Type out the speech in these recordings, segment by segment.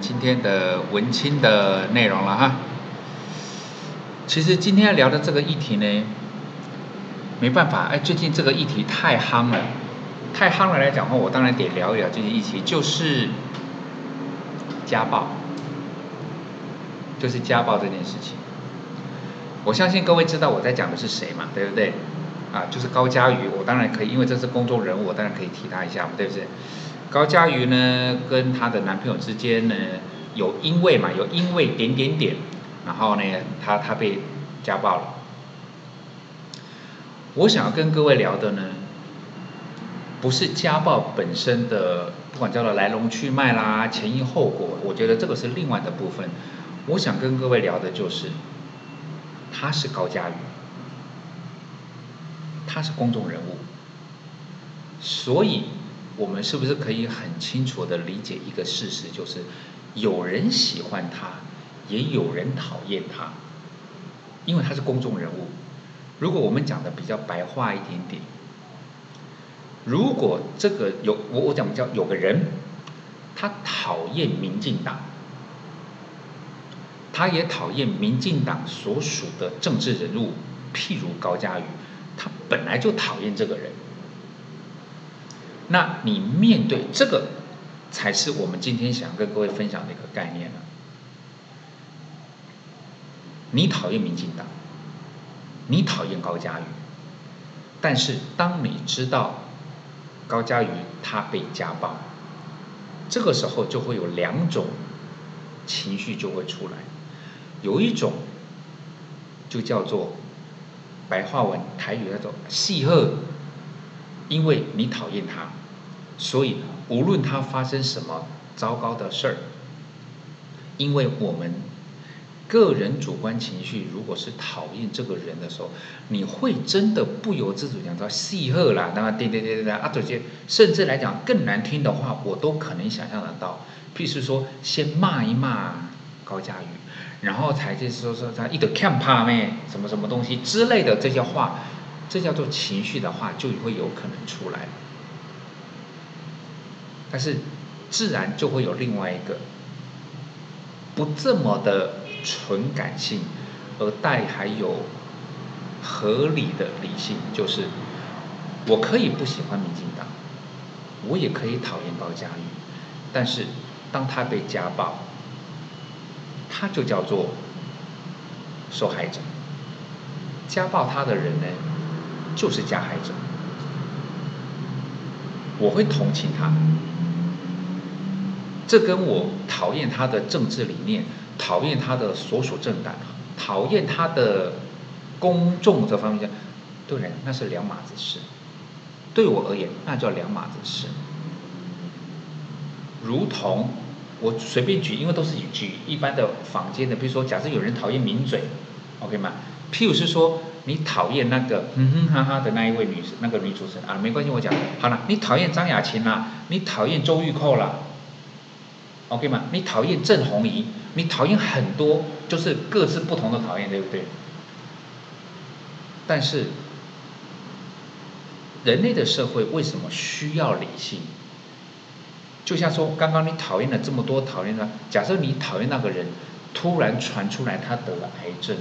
今天的文青的内容了哈。其实今天聊的这个议题呢，没办法，哎，最近这个议题太夯了，太夯了来讲话，我当然得聊一聊这些议题，就是家暴，就是家暴这件事情。我相信各位知道我在讲的是谁嘛，对不对？啊，就是高佳瑜，我当然可以，因为这是公众人物，我当然可以提他一下嘛，对不对？高佳瑜呢，跟她的男朋友之间呢，有因为嘛，有因为点点点，然后呢，她她被家暴了。我想要跟各位聊的呢，不是家暴本身的，不管叫做来龙去脉啦、前因后果，我觉得这个是另外的部分。我想跟各位聊的就是，他是高佳瑜。他是公众人物，所以我们是不是可以很清楚的理解一个事实，就是有人喜欢他，也有人讨厌他，因为他是公众人物。如果我们讲的比较白话一点点，如果这个有我我讲叫有个人，他讨厌民进党，他也讨厌民进党所属的政治人物，譬如高嘉瑜。他本来就讨厌这个人，那你面对这个，才是我们今天想跟各位分享的一个概念了。你讨厌民进党，你讨厌高嘉瑜，但是当你知道高嘉瑜他被家暴，这个时候就会有两种情绪就会出来，有一种就叫做。白话文台语那种戏鹤，因为你讨厌他，所以无论他发生什么糟糕的事儿，因为我们个人主观情绪如果是讨厌这个人的时候，你会真的不由自主讲到戏鹤啦，那么对对对对对啊这些，甚至来讲更难听的话，我都可能想象得到，譬如说先骂一骂高佳宇。然后才就是说说他一个看怕咩什么什么东西之类的这些话，这叫做情绪的话就会有可能出来。但是自然就会有另外一个不这么的纯感性，而带还有合理的理性，就是我可以不喜欢民进党，我也可以讨厌高嘉瑜，但是当他被家暴。他就叫做受害者，家暴他的人呢，就是加害者。我会同情他，这跟我讨厌他的政治理念、讨厌他的所属政党、讨厌他的公众这方面讲，对人那是两码子事。对我而言，那叫两码子事，如同。我随便举，因为都是举一般的坊间的，比如说，假设有人讨厌名嘴，OK 吗？譬如是说，你讨厌那个哼哼哈哈的那一位女那个女主持人啊，没关系，我讲好了，你讨厌张雅琴啦，你讨厌周玉蔻啦，OK 吗？你讨厌郑红怡，你讨厌很多，就是各自不同的讨厌，对不对？但是，人类的社会为什么需要理性？就像说，刚刚你讨厌了这么多讨厌的，假设你讨厌那个人，突然传出来他得了癌症，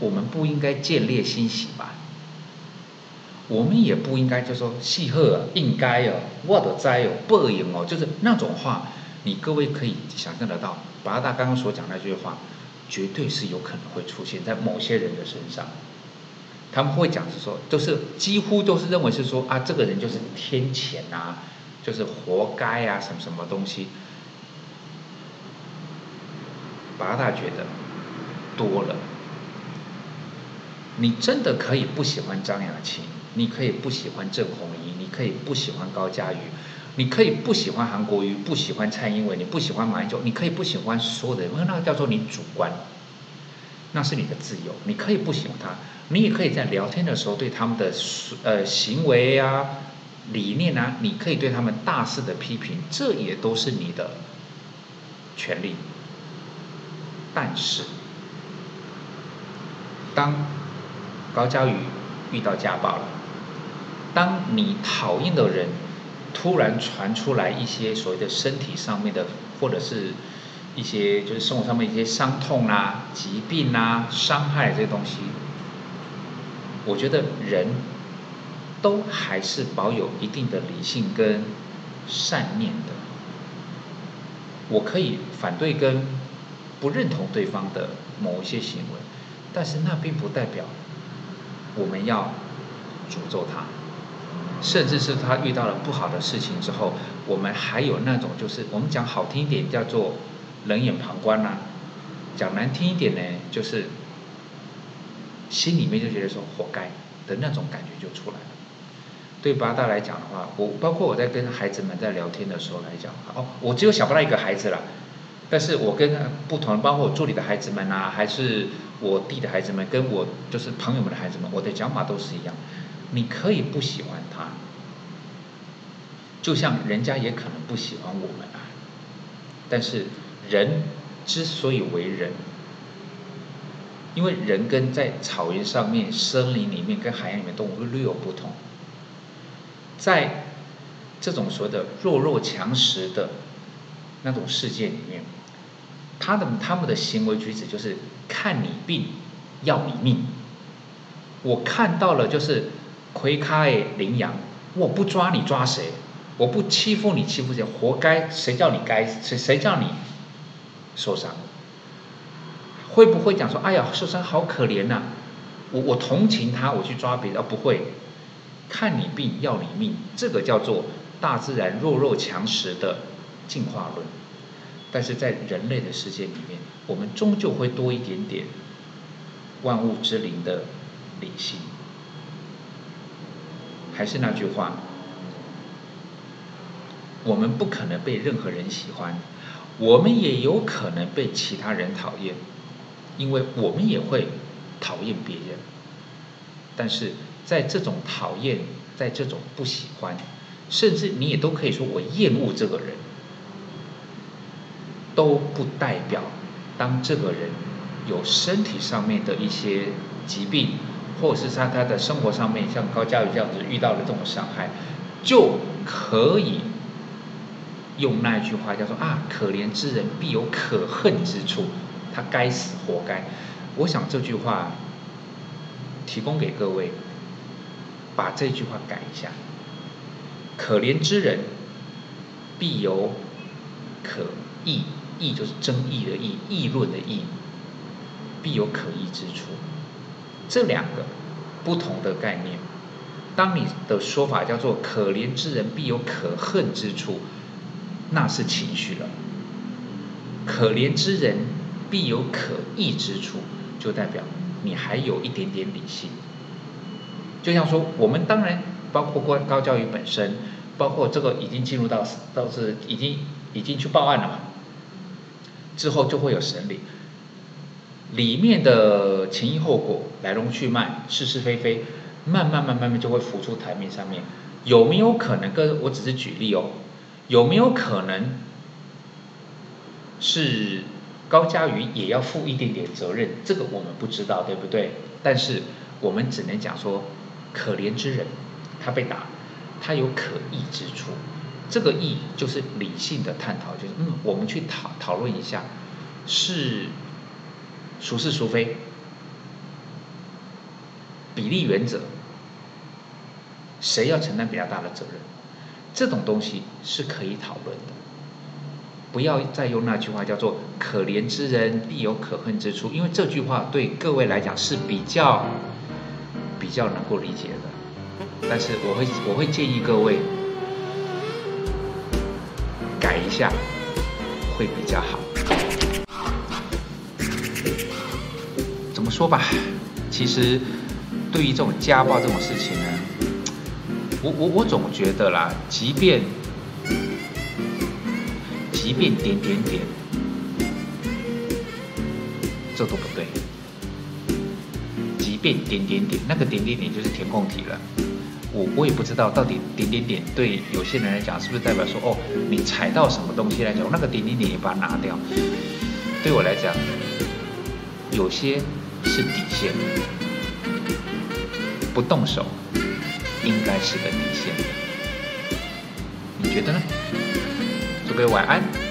我们不应该见猎欣喜吧？我们也不应该就说戏贺应该哦，我的灾哦，报应哦，就是那种话，你各位可以想象得到，八大刚刚所讲那句话，绝对是有可能会出现在某些人的身上。他们会讲是说，都是几乎都是认为是说啊，这个人就是天谴啊。就是活该啊，什么什么东西？八大觉得多了。你真的可以不喜欢张雅琴，你可以不喜欢郑红怡，你可以不喜欢高嘉瑜，你可以不喜欢韩国瑜，不喜欢蔡英文，你不喜欢马英九，你可以不喜欢所有的人，那个叫做你主观，那是你的自由，你可以不喜欢他，你也可以在聊天的时候对他们的呃行为啊。理念啊？你可以对他们大肆的批评，这也都是你的权利。但是，当高佳宇遇到家暴了，当你讨厌的人突然传出来一些所谓的身体上面的，或者是一些就是生活上面一些伤痛啊、疾病啊、伤害这些东西，我觉得人都还是保有一定的理性跟善念的。我可以反对跟不认同对方的某一些行为，但是那并不代表我们要诅咒他。甚至是他遇到了不好的事情之后，我们还有那种就是我们讲好听一点叫做冷眼旁观呐，讲难听一点呢，就是心里面就觉得说活该的那种感觉就出来了。对八大来讲的话，我包括我在跟孩子们在聊天的时候来讲，哦，我只有小八大一个孩子了，但是我跟不同，包括我助理的孩子们啊，还是我弟的孩子们，跟我就是朋友们的孩子们，我的讲法都是一样。你可以不喜欢他，就像人家也可能不喜欢我们啊。但是人之所以为人，因为人跟在草原上面、森林里面跟海洋里面动物略有不同，在这种所谓的弱肉强食的那种世界里面，他的他们的行为举止就是看你病要你命。我看到了就是。魁开羚羊，我不抓你抓谁？我不欺负你欺负谁？活该！谁叫你该？谁谁叫你受伤？会不会讲说，哎呀，受伤好可怜呐！我我同情他，我去抓别人，不会。看你病要你命，这个叫做大自然弱肉强食的进化论。但是在人类的世界里面，我们终究会多一点点万物之灵的理性。还是那句话，我们不可能被任何人喜欢，我们也有可能被其他人讨厌，因为我们也会讨厌别人。但是在这种讨厌，在这种不喜欢，甚至你也都可以说我厌恶这个人，都不代表当这个人有身体上面的一些疾病。或者是在他的生活上面，像高佳宇这样子遇到了这种伤害，就可以用那一句话叫做啊，可怜之人必有可恨之处，他该死活该。我想这句话提供给各位，把这句话改一下，可怜之人必有可义，议就是争议的议，议论的议，必有可议之处。这两个不同的概念，当你的说法叫做“可怜之人必有可恨之处”，那是情绪了；“可怜之人必有可义之处”，就代表你还有一点点理性。就像说，我们当然包括高高教育本身，包括这个已经进入到到是已经已经去报案了嘛，之后就会有审理。里面的前因后果、来龙去脉、是是非非，慢慢、慢、慢慢就会浮出台面上面。有没有可能？跟我只是举例哦。有没有可能是高佳瑜也要负一点点责任？这个我们不知道，对不对？但是我们只能讲说，可怜之人，他被打，他有可义之处。这个义就是理性的探讨，就是嗯，我们去讨讨论一下，是。孰是孰非？比例原则，谁要承担比较大的责任？这种东西是可以讨论的。不要再用那句话叫做“可怜之人必有可恨之处”，因为这句话对各位来讲是比较比较能够理解的。但是我会我会建议各位下，会比较好。怎么说吧，其实对于这种家暴这种事情呢，我我我总觉得啦，即便即便点点点，这都不对。即便点点点，那个点点点就是填空题了。我我也不知道到底点点点对有些人来讲是不是代表说哦，你踩到什么东西来讲，那个点点点也把它拿掉。对我来讲，有些。是底线，不动手应该是个底线。你觉得呢？各位晚安。